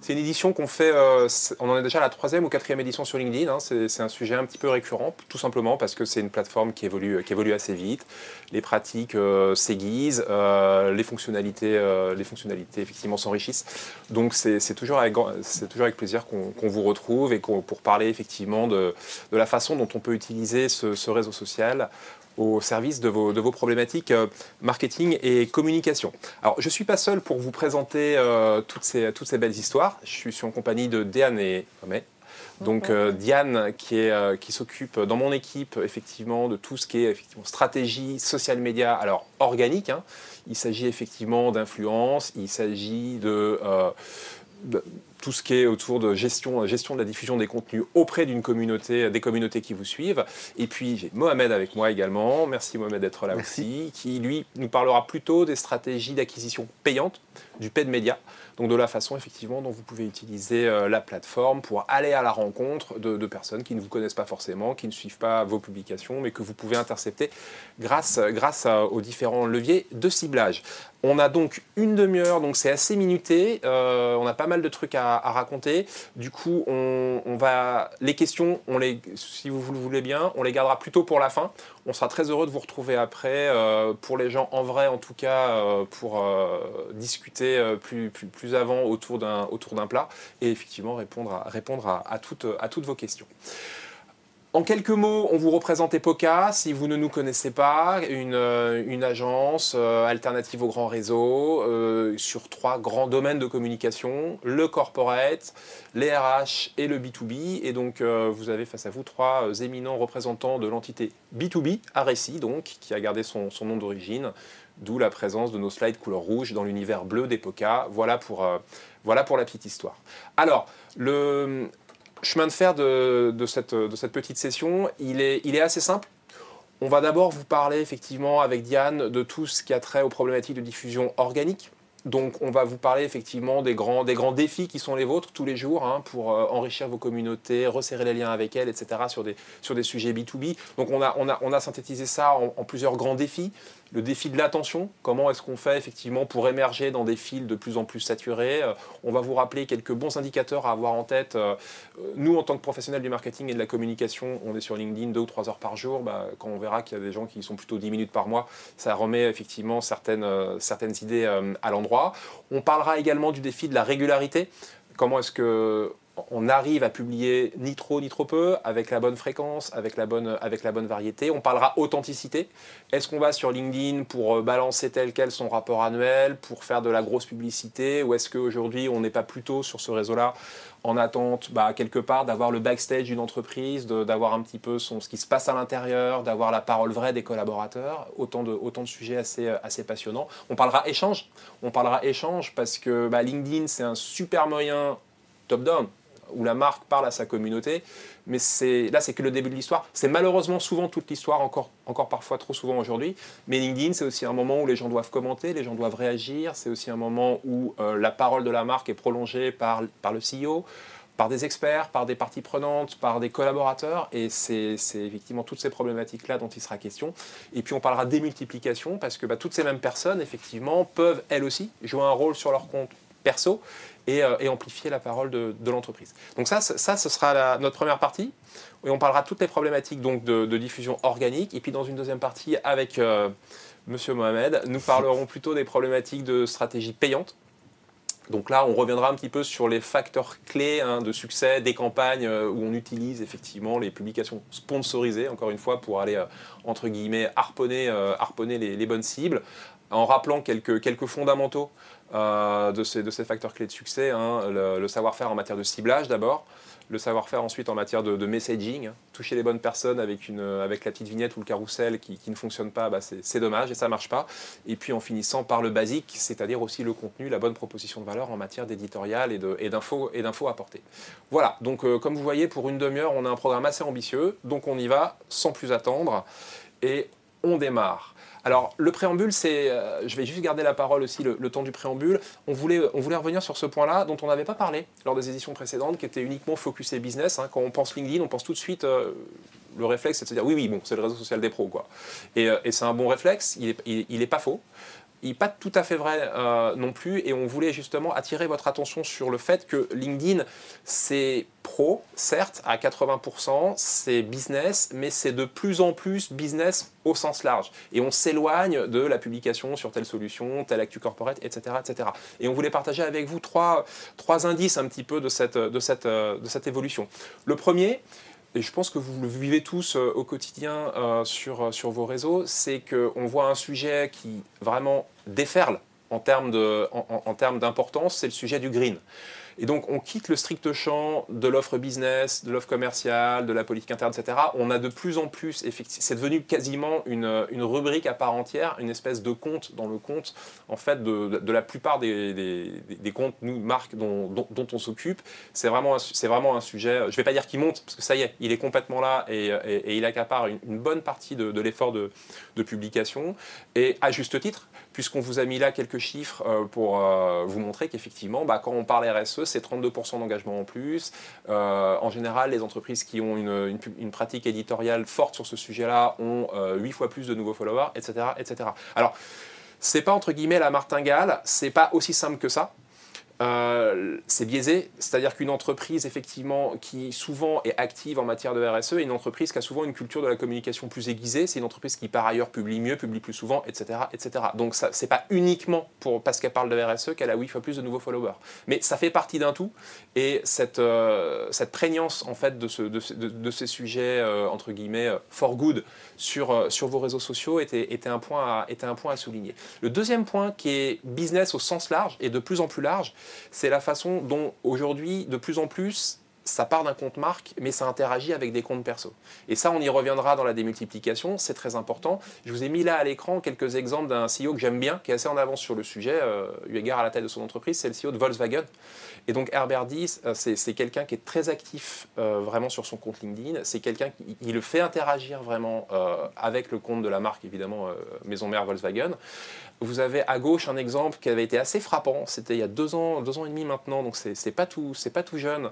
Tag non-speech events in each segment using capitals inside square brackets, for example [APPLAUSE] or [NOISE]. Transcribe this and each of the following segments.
c'est une édition qu'on fait, euh, on en est déjà à la troisième ou quatrième édition sur LinkedIn. hein. c'est un sujet un petit peu récurrent, tout simplement parce que c'est une plateforme qui évolue, assez vite. Les pratiques euh, s'aiguisent, euh, les fonctionnalités, s'enrichissent. Donc c'est toujours avec, plaisir qu'on vous retrouve et pour parler effectivement de, la façon dont on peut utiliser ce réseau social au service de vos, de vos problématiques euh, marketing et communication. Alors, je ne suis pas seul pour vous présenter euh, toutes, ces, toutes ces belles histoires. Je suis, en compagnie de Diane et. Donc euh, Diane qui, est, euh, qui s'occupe dans mon équipe effectivement de tout ce qui est effectivement stratégie, social media, alors organique. hein. Il s'agit effectivement d'influence, il s'agit de, euh, de tout ce qui est autour de gestion, gestion de la diffusion des contenus auprès d'une communauté, des communautés qui vous suivent. Et puis j'ai Mohamed avec moi également. Merci Mohamed d'être là Merci. aussi, qui lui nous parlera plutôt des stratégies d'acquisition payante du paid media. Donc de la façon effectivement dont vous pouvez utiliser euh, la plateforme pour aller à la rencontre de, de personnes qui ne vous connaissent pas forcément, qui ne suivent pas vos publications, mais que vous pouvez intercepter grâce, grâce à- aux différents leviers de ciblage. On a donc une demi-heure, donc c'est assez minuté. euh, on a pas mal de trucs à, raconter. Du coup, on, va les questions, on les, si vous le voulez bien, on les gardera plutôt pour la fin. On sera très heureux de vous retrouver après, euh, pour les gens en vrai en tout cas, euh, pour discuter plus, avant autour d'un plat et effectivement répondre à toutes vos questions. En quelques mots, on vous représente Epoca, si vous ne nous connaissez pas, une, euh, agence euh, alternative au grand réseau euh, sur trois grands domaines de communication, le corporate, les RH et le B2B. Et donc, vous avez face à vous trois éminents représentants de l'entité B2B, Areci, donc, qui a gardé son, nom d'origine, d'où la présence de nos slides couleur rouge dans l'univers bleu d'Epoca. Voilà voilà pour la petite histoire. Alors, le chemin de fer de, cette, petite session, il est, assez simple. On va d'abord vous parler effectivement avec Diane de tout ce qui a trait aux problématiques de diffusion organique. Donc on va vous parler effectivement des grands, défis qui sont les vôtres tous les jours hein, pour euh, enrichir vos communautés, resserrer les liens avec elles, etc. sur des, sujets B2B. Donc on a, synthétisé ça en plusieurs grands défis. Le défi de l'attention, comment est-ce qu'on fait effectivement pour émerger dans des fils de plus en plus saturés? Euh, On va vous rappeler quelques bons indicateurs à avoir en tête. Euh, Nous, en tant que professionnels du marketing et de la communication, on est sur LinkedIn deux ou trois heures par jour. Bah, quand on verra qu'il y a des gens qui sont plutôt 10 minutes par mois, ça remet effectivement certaines, euh, certaines idées à l'endroit. On parlera également du défi de la régularité. Comment est-ce que on arrive à publier ni trop ni trop peu, avec la bonne fréquence, avec la bonne, avec la bonne variété. On parlera authenticité. Est-ce qu'on va sur LinkedIn pour euh, balancer tel quel son rapport annuel, pour faire de la grosse publicité, ou est-ce qu'aujourd'hui on n'est pas plutôt sur ce réseau-là en attente, bah, quelque part, d'avoir le backstage d'une entreprise, d'avoir un petit peu ce qui se passe à l'intérieur, d'avoir la parole vraie des collaborateurs, autant de, autant de sujets assez, euh, assez passionnants. On parlera échange, on parlera échange parce que bah, LinkedIn, c'est un super moyen top-down, où la marque parle à sa communauté, mais là, c'est que le début de l'histoire. C'est malheureusement souvent toute l'histoire, encore, encore parfois trop souvent aujourd'hui, mais LinkedIn, c'est aussi un moment où les gens doivent commenter, les gens doivent réagir, c'est aussi un moment où euh, la parole de la marque est prolongée par, par le CEO, par des experts, par des parties prenantes, par des collaborateurs, et c'est c'est effectivement toutes ces problématiques-là dont il sera question. Et puis on parlera démultiplication, parce que bah, toutes ces mêmes personnes, effectivement, peuvent elles aussi jouer un rôle sur leur compte perso et, euh, et amplifier la parole de, l'entreprise. Donc ça, ça, ce sera notre première partie, et on parlera de toutes les problématiques donc, de, diffusion organique, et puis dans une deuxième partie, avec euh, Monsieur Mohamed, nous parlerons plutôt des problématiques de stratégie payante, donc là, on reviendra un petit peu sur les facteurs clés hein, de succès des campagnes euh, où on utilise effectivement les publications sponsorisées, encore une fois, pour aller, euh, entre guillemets, harponner, harponner les, les bonnes cibles, en rappelant quelques, quelques fondamentaux euh, de, ces, facteurs clés de succès. hein. le, savoir-faire en matière de ciblage d'abord, le savoir-faire ensuite en matière de, messaging, toucher les bonnes personnes avec, la petite vignette ou le carrousel qui, ne fonctionne pas, bah, c'est dommage et ça ne marche pas. Et puis en finissant par le basique, c'est-à-dire aussi le contenu, la bonne proposition de valeur en matière d'éditorial et d'infos et apportées. Voilà, donc euh, comme vous voyez, pour une demi-heure, on a un programme assez ambitieux, donc on y va sans plus attendre et on démarre. Alors, le préambule, c'est. euh, je vais juste garder la parole aussi le, temps du préambule. On voulait, on voulait revenir sur ce point-là dont on n'avait pas parlé lors des éditions précédentes, qui était uniquement focusé business. hein. Quand on pense LinkedIn, on pense tout de suite. euh, le réflexe, c'est de se dire oui, oui, bon, c'est le réseau social des pros, quoi. Et, euh, c'est un bon réflexe, il n'est il est pas faux. Pas tout à fait vrai non plus, et on voulait justement attirer votre attention sur le fait que LinkedIn, c'est pro, certes, à 80%, c'est business, mais c'est de plus en plus business au sens large. Et on s'éloigne de la publication sur telle solution, telle actu corporate, etc., etc. Et on voulait partager avec vous trois, indices un petit peu de cette évolution. Le premier, et je pense que vous le vivez tous euh, au quotidien euh, sur, sur vos réseaux, c'est qu'on voit un sujet qui vraiment déferle en termes d'importance, c'est le sujet du green. Et donc, on quitte le strict champ de l'offre business, de l'offre commerciale, de la politique interne, etc. On a de plus en plus, c'est devenu quasiment une, une, rubrique à part entière, une espèce de compte dans le compte, en fait, de, de la plupart des, des, comptes, nous, marques, dont, dont, on s'occupe. C'est vraiment, vraiment un sujet, je ne vais pas dire qu'il monte, parce que ça y est, il est complètement là et, et, il accapare une, une, bonne partie de, de l'effort de, de publication, et à juste titre, puisqu'on vous a mis là quelques chiffres euh, pour euh, vous montrer qu'effectivement, bah, quand on parle RSE, c'est 32% d'engagement en plus. Euh, en général, les entreprises qui ont une, pratique éditoriale forte sur ce sujet-là ont 8 fois plus de nouveaux followers, etc. etc. Alors, c'est pas entre guillemets la martingale, c'est pas aussi simple que ça. Euh, c'est biaisé, c'est-à-dire qu'une entreprise effectivement qui souvent est active en matière de RSE est une entreprise qui a souvent une culture de la communication plus aiguisée, c'est une entreprise qui par ailleurs publie mieux, publie plus souvent, etc. etc. Donc ce n'est pas uniquement pour, parce qu'elle parle de RSE qu'elle a 8 fois plus de nouveaux followers. Mais ça fait partie d'un tout et cette, euh, prégnance en fait de, ce, de, ces sujets euh, entre guillemets for good sur, vos réseaux sociaux était un point à souligner. Le deuxième point qui est business au sens large et de plus en plus large, c'est la façon dont aujourd'hui, de plus en plus, ça part d'un compte marque, mais ça interagit avec des comptes perso. Et ça, on y reviendra dans la démultiplication, c'est très important. Je vous ai mis là à l'écran quelques exemples d'un CEO que j'aime bien, qui est assez en avance sur le sujet, euh, eu égard à la taille de son entreprise, c'est le CEO de Volkswagen. Et donc Herbert Diess, euh, c'est quelqu'un qui est très actif euh, vraiment sur son compte LinkedIn, c'est quelqu'un qui le fait interagir vraiment euh, avec le compte de la marque, évidemment, Maison Mère Volkswagen. Vous avez à gauche un exemple qui avait été assez frappant. C'était il y a deux ans, deux ans et demi maintenant, donc c'est pas pas tout jeune.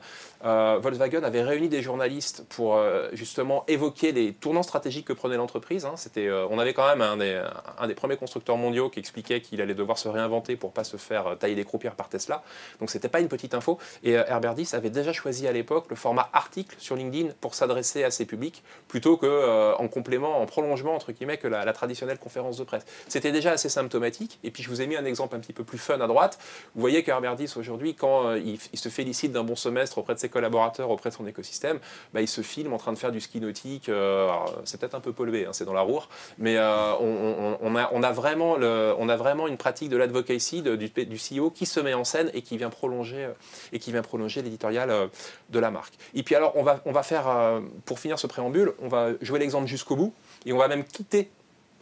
Volkswagen avait réuni des journalistes pour euh, justement évoquer les tournants stratégiques que prenait l'entreprise. Hein. C'était, euh, on avait quand même un des, premiers constructeurs mondiaux qui expliquait qu'il allait devoir se réinventer pour pas se faire tailler des croupières par Tesla. Donc c'était pas une petite info. Et Herbert Diess avait déjà choisi à l'époque le format article sur LinkedIn pour s'adresser à ses publics, plutôt que en complément, en prolongement entre guillemets que la, traditionnelle conférence de presse. C'était déjà assez symptomatique et puis je vous ai mis un exemple un petit peu plus fun à droite. Vous voyez qu'Herbert Diss aujourd'hui, quand euh, il, se félicite d'un bon semestre auprès de ses collaborateurs, auprès de son écosystème, bah, il se filme en train de faire du ski nautique. Euh, c'est peut-être un peu pollué, hein, c'est dans la roue, mais euh, on, a, vraiment une pratique de l'advocacy du, du CEO qui se met en scène et qui vient prolonger, l'éditorial de la marque. Et puis alors, on va, faire, pour finir ce préambule, on va jouer l'exemple jusqu'au bout et on va même quitter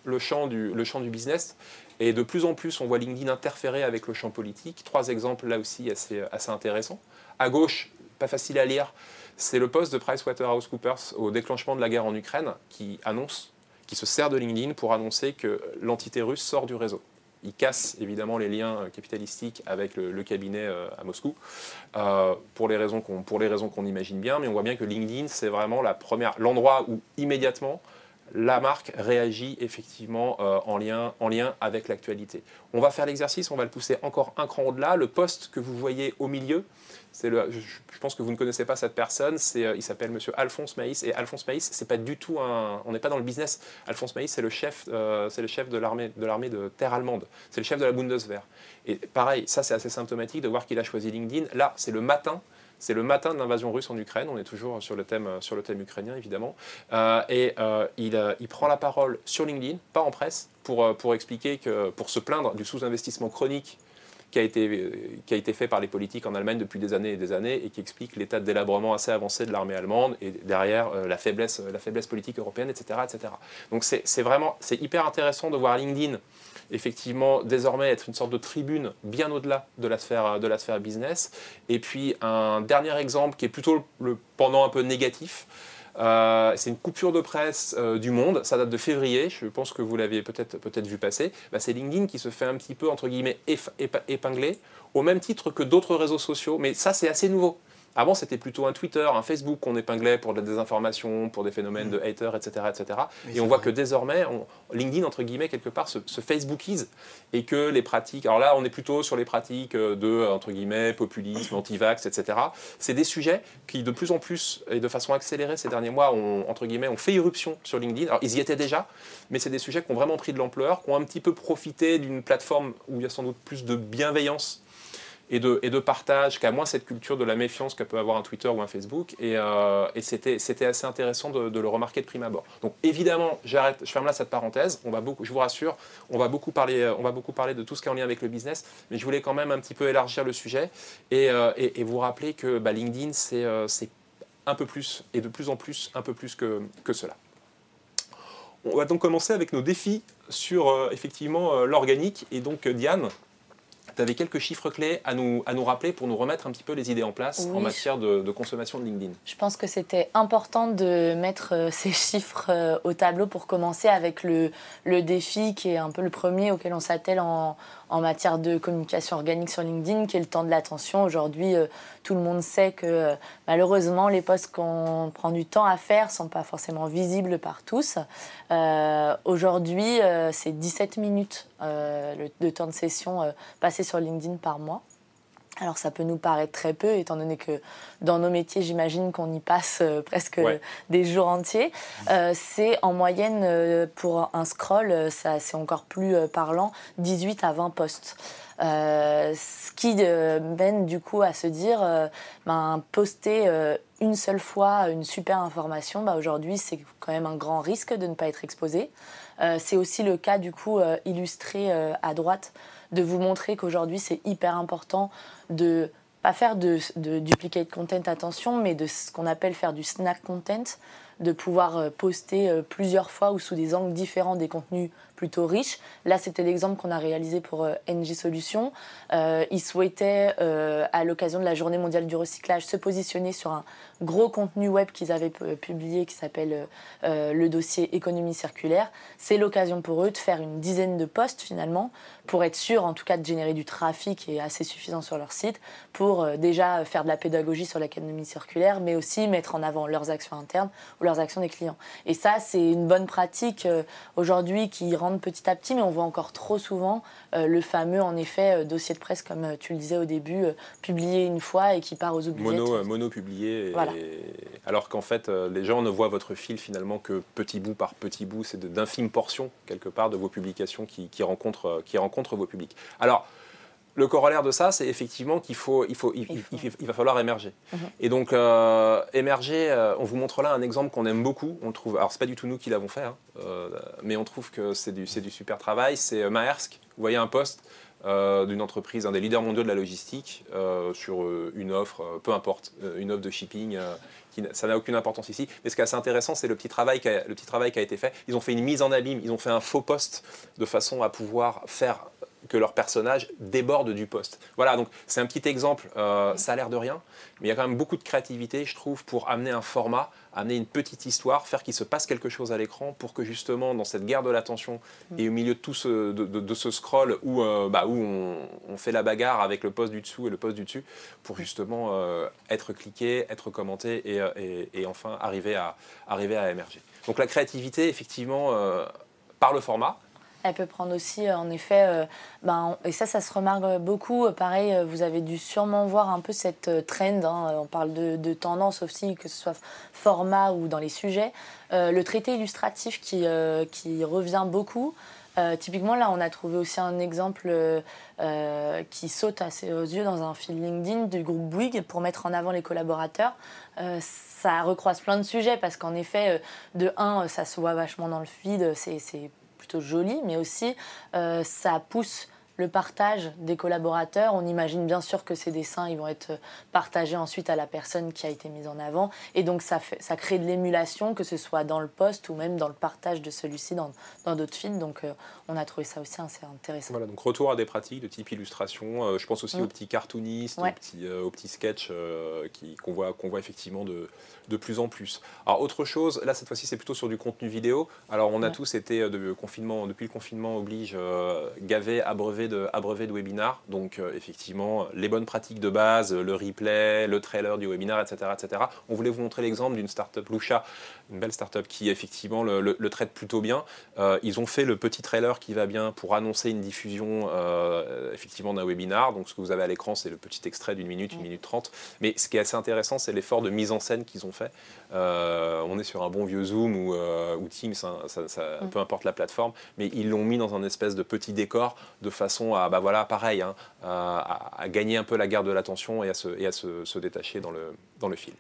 le champ du, le champ du business et de plus en plus, on voit LinkedIn interférer avec le champ politique. Trois exemples là aussi assez, assez intéressants. À gauche, pas facile à lire, c'est le poste de PricewaterhouseCoopers au déclenchement de la guerre en Ukraine qui annonce, qui se sert de LinkedIn pour annoncer que l'entité russe sort du réseau. Il casse évidemment les liens capitalistiques avec le, cabinet euh, à Moscou euh, pour les raisons qu'on imagine bien, mais on voit bien que LinkedIn c'est vraiment l'endroit où immédiatement la marque réagit effectivement euh, en, lien, en lien avec l'actualité. On va faire l'exercice, on va le pousser encore un cran au-delà. Le poste que vous voyez au milieu, le, je, pense que vous ne connaissez pas cette personne, euh, il s'appelle Monsieur Alphonse Maïs. Et Alphonse Maïs, c'est pas du tout un, on n'est pas dans le business. Alphonse Maïs, c'est le chef, euh, c'est le chef de l'armée, de terre allemande. C'est le chef de la Bundeswehr. Et pareil, ça c'est assez symptomatique de voir qu'il a choisi LinkedIn. Là, c'est le matin c'est le matin de l'invasion russe en Ukraine. On est toujours sur le thème, sur le thème ukrainien, évidemment. Euh, et euh, il, il, prend la parole sur LinkedIn, pas en presse, pour, pour expliquer que, pour se plaindre du sous-investissement chronique qui a, été, qui a été fait par les politiques en Allemagne depuis des années et des années et qui explique l'état de délabrement assez avancé de l'armée allemande et derrière la, faiblesse, la faiblesse politique européenne, etc. etc. Donc c'est vraiment c'est hyper intéressant de voir LinkedIn effectivement désormais être une sorte de tribune bien au-delà de la sphère, de la sphère business. Et puis un dernier exemple qui est plutôt le pendant un peu négatif. Euh, c'est une coupure de presse euh, du monde, ça date de février, je pense que vous l'avez peut-être peut vu passer. Bah, c'est LinkedIn qui se fait un petit peu, entre guillemets, épingler, au même titre que d'autres réseaux sociaux, mais ça c'est assez nouveau. Avant, c'était plutôt un Twitter, un Facebook qu'on épinglait pour de la désinformation, pour des phénomènes de mm. haters, etc. etc. et on voit que désormais, LinkedIn, entre guillemets, quelque part, se, se, Facebookise et que les pratiques. Alors là, on est plutôt sur les pratiques de, entre guillemets, populisme, anti-vax, etc. C'est des sujets qui, de plus en plus et de façon accélérée ces derniers mois, ont, entre guillemets, ont fait irruption sur LinkedIn. Alors, ils y étaient déjà, mais c'est des sujets qui ont vraiment pris de l'ampleur, qui ont un petit peu profité d'une plateforme où il y a sans doute plus de bienveillance et de, partage, qu'à moins cette culture de la méfiance que peut avoir un Twitter ou un Facebook. Et, euh, c'était assez intéressant de, le remarquer de prime abord. Donc évidemment, j'arrête, je ferme là cette parenthèse. On va beaucoup, je vous rassure, on va beaucoup parler, on va beaucoup parler de tout ce qui est en lien avec le business, mais je voulais quand même un petit peu élargir le sujet et, euh, vous rappeler que bah, LinkedIn, euh, c'est un peu plus et de plus en plus, un peu plus que, que cela. On va donc commencer avec nos défis sur effectivement l'organique. Et donc Diane, tu avais quelques chiffres clés à nous, à nous rappeler pour nous remettre un petit peu les idées en place en matière de, de, consommation de LinkedIn. Je pense que c'était important de mettre euh, [LAUGHS] ces chiffres euh, au tableau pour commencer avec le, le défi qui est un peu le premier auquel on s'attelle en, en matière de communication organique sur LinkedIn, qui est le temps de l'attention. Aujourd'hui, euh, tout le monde sait que euh, malheureusement, les posts qu'on prend du temps à faire ne sont pas forcément visibles par tous. Euh, aujourd'hui, c'est 17 minutes le, temps de session passé sur LinkedIn par mois. Alors ça peut nous paraître très peu, étant donné que dans nos métiers, j'imagine qu'on y passe euh, presque des jours entiers. Euh, c'est en moyenne, euh, pour un scroll, ça c'est encore plus parlant, 18 à 20 postes. ce qui mène du coup à se dire, ben, poster une seule fois une super information, bah, aujourd'hui c'est quand même un grand risque de ne pas être exposé. c'est aussi le cas du coup illustré à droite de vous montrer qu'aujourd'hui c'est hyper important de pas faire de, de, duplicate content, attention, mais de ce qu'on appelle faire du snack content, de pouvoir euh, poster euh, plusieurs fois ou sous des angles différents des contenus plutôt riches. Là, c'était l'exemple qu'on a réalisé pour euh, NG Solutions. ils souhaitaient, à l'occasion de la journée mondiale du recyclage, se positionner sur un gros contenu web qu'ils avaient publié qui s'appelle le dossier économie circulaire. C'est l'occasion pour eux de faire une dizaine de posts finalement pour être sûr en tout cas de générer du trafic et assez suffisant sur leur site pour déjà faire de la pédagogie sur l'économie circulaire mais aussi mettre en avant leurs actions internes ou leurs actions des clients. Et ça, c'est une bonne pratique euh, aujourd'hui qui rentre petit à petit, mais on voit encore trop souvent euh, le fameux, en effet, euh, dossier de presse, comme tu le disais au début, publié une fois et qui part aux oubliettes. Mono, mono publié. Alors qu'en fait, les gens ne voient votre fil finalement que petit bout par petit bout, c'est d'infimes portions, quelque part, de vos publications qui, qui, rencontrent, qui rencontrent vos publics. Alors, le corollaire de ça, c'est effectivement qu'il faut, il faut, il, va falloir émerger. Mhm. Et donc, euh, émerger, euh, on vous montre là un exemple qu'on aime beaucoup. On trouve, alors c'est pas du tout nous qui l'avons fait, hein, euh, mais on trouve que c'est du, du, super travail. C'est Maersk. Vous voyez un poste d'une entreprise, un des leaders mondiaux de la logistique, sur une offre, peu importe, une offre de shipping. Ça n'a aucune importance ici. Mais ce qui est assez intéressant, c'est le, petit travail qui le petit travail qui a été fait. Ils ont fait une mise en abîme, ils ont fait un faux poste de façon à pouvoir faire que leur personnage déborde du poste. Voilà, donc c'est un petit exemple, euh, ça a l'air de rien, mais il y a quand même beaucoup de créativité, je trouve, pour amener un format, amener une petite histoire, faire qu'il se passe quelque chose à l'écran pour que justement, dans cette guerre de l'attention et au milieu de tout ce, de, ce scroll où, euh, bah, où on, fait la bagarre avec le poste du dessous et le poste du dessus, pour justement euh, être cliqué, être commenté et, et, enfin arriver à, arriver à émerger. Donc la créativité, effectivement, par le format, elle peut prendre aussi, euh, en effet, euh, ben, et ça, ça se remarque beaucoup. Euh, pareil, vous avez dû sûrement voir un peu cette trend. Hein, on parle de, tendance aussi, que ce soit format ou dans les sujets. le traité illustratif qui, revient beaucoup. typiquement, là, on a trouvé aussi un exemple qui saute assez aux yeux dans un fil LinkedIn du groupe Bouygues pour mettre en avant les collaborateurs. ça recroise plein de sujets parce qu'en effet, de un, ça se voit vachement dans le feed, c'est joli, mais aussi euh, ça pousse le partage des collaborateurs. On imagine bien sûr que ces dessins ils vont être partagés ensuite à la personne qui a été mise en avant. Et donc ça, fait, ça crée de l'émulation, que ce soit dans le poste ou même dans le partage de celui-ci dans d'autres films. Donc euh, on a trouvé ça aussi assez intéressant. Voilà, donc retour à des pratiques de type illustration. Euh, je pense aussi mm. aux petits cartoonistes, aux, petits, aux, petits, sketchs qu'on voit, qu'on voit effectivement de, de plus en plus. Alors autre chose, là cette fois-ci c'est plutôt sur du contenu vidéo. Alors on a tous été de confinement, depuis le confinement oblige, gavés, abreuvés de, abreuvé de webinars. Donc euh, effectivement, les bonnes pratiques de base, le replay, le trailer du webinar, etc. etc. On voulait vous montrer l'exemple d'une startup Lucha, une belle startup qui effectivement le, traite plutôt bien. Euh, ils ont fait le petit trailer qui va bien pour annoncer une diffusion effectivement d'un webinar. Donc ce que vous avez à l'écran, c'est le petit extrait d'une minute, une minute trente. Mais ce qui est assez intéressant, c'est l'effort de mise en scène qu'ils ont fait. on est sur un bon vieux Zoom ou, ou Teams, hein, ça, peu importe la plateforme, mais ils l'ont mis dans un espèce de petit décor de façon à, bah voilà, pareil, hein, à, gagner un peu la garde de l'attention et à, se, et à se, se détacher dans le, dans le fil.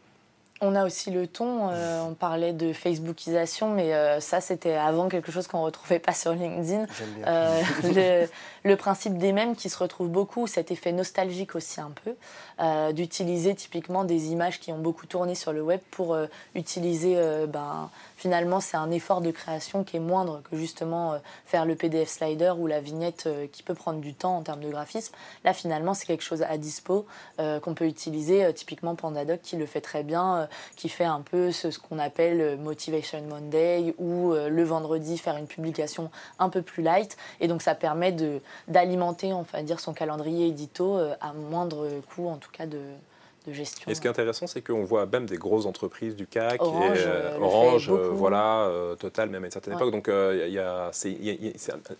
On a aussi le ton, euh, on parlait de Facebookisation, mais euh, ça c'était avant quelque chose qu'on ne retrouvait pas sur LinkedIn. Euh, [LAUGHS] le, le, principe des mêmes qui se retrouve beaucoup, cet effet nostalgique aussi un peu, d'utiliser typiquement des images qui ont beaucoup tourné sur le web pour utiliser ben, finalement, c'est un effort de création qui est moindre que justement faire le PDF slider ou la vignette qui peut prendre du temps en termes de graphisme. Là, finalement, c'est quelque chose à dispo qu'on peut utiliser. typiquement, Pandadoc qui le fait très bien, qui fait un peu ce, qu'on appelle Motivation Monday ou le vendredi faire une publication un peu plus light. Et donc, ça permet d'alimenter, on va dire, son calendrier édito à moindre coût, en tout cas, de, gestion. Et ce qui est intéressant, c'est qu'on voit même des grosses entreprises du CAC, Orange, et, euh, Orange euh, voilà, euh, Total même à une certaine époque. Donc il y a, c'est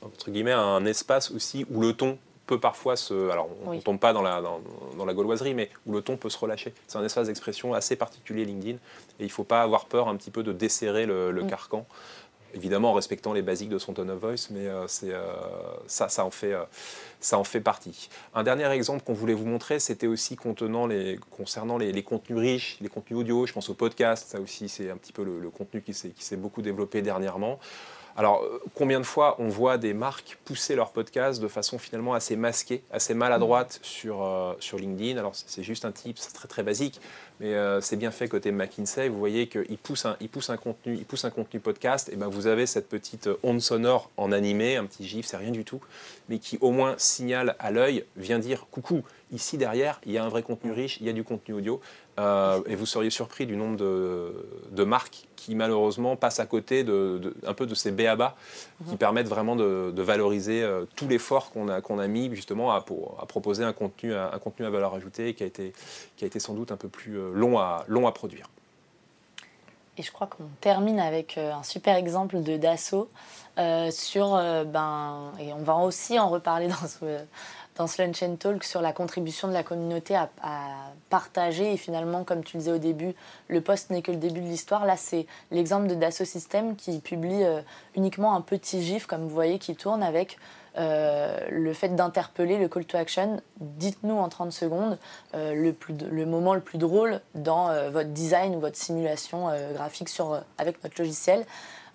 entre guillemets un espace aussi où le ton peut parfois se. Alors, on ne tombe pas dans la, dans, la gauloiserie, mais où le ton peut se relâcher. C'est un espace d'expression assez particulier, LinkedIn, et il ne faut pas avoir peur un petit peu de desserrer le, mm. carcan évidemment en respectant les basiques de son tone of voice, mais euh, c'est, euh, ça, ça en, fait, euh, ça en fait partie. Un dernier exemple qu'on voulait vous montrer, c'était aussi contenant les, concernant les, contenus riches, les contenus audio, je pense au podcast, ça aussi c'est un petit peu le, contenu qui s'est, qui s'est beaucoup développé dernièrement. Alors, combien de fois on voit des marques pousser leur podcast de façon finalement assez masquée, assez maladroite sur, sur LinkedIn? Alors, c'est juste un type, c'est très très basique mais euh, c'est bien fait côté McKinsey. Vous voyez qu'il pousse un, contenu, il pousse un contenu podcast. Et ben vous avez cette petite onde sonore en animé, un petit gif, c'est rien du tout, mais qui au moins signale à l'œil, vient dire coucou. Ici derrière, il y a un vrai contenu riche, il y a du contenu audio. Euh, et vous seriez surpris du nombre de, marques qui malheureusement passent à côté de, un peu de ces BABA qui mhm. permettent vraiment de, valoriser euh, tout l'effort qu'on a, qu'on a mis justement à, pour, à proposer un contenu, un contenu à valeur ajoutée qui a été, qui a été sans doute un peu plus euh, long, à, long à produire. Et je crois qu'on termine avec un super exemple de Dassault sur, ben, et on va aussi en reparler [LAUGHS] dans ce, dans ce Lunch and Talk sur la contribution de la communauté à, partager. Et finalement, comme tu le disais au début, le poste n'est que le début de l'histoire. Là, c'est l'exemple de Dassault System qui publie euh, uniquement un petit gif, comme vous voyez, qui tourne avec euh, le fait d'interpeller le call to action. Dites-nous en 30 secondes euh, le, plus, le moment le plus drôle dans votre design ou votre simulation graphique sur, avec notre logiciel.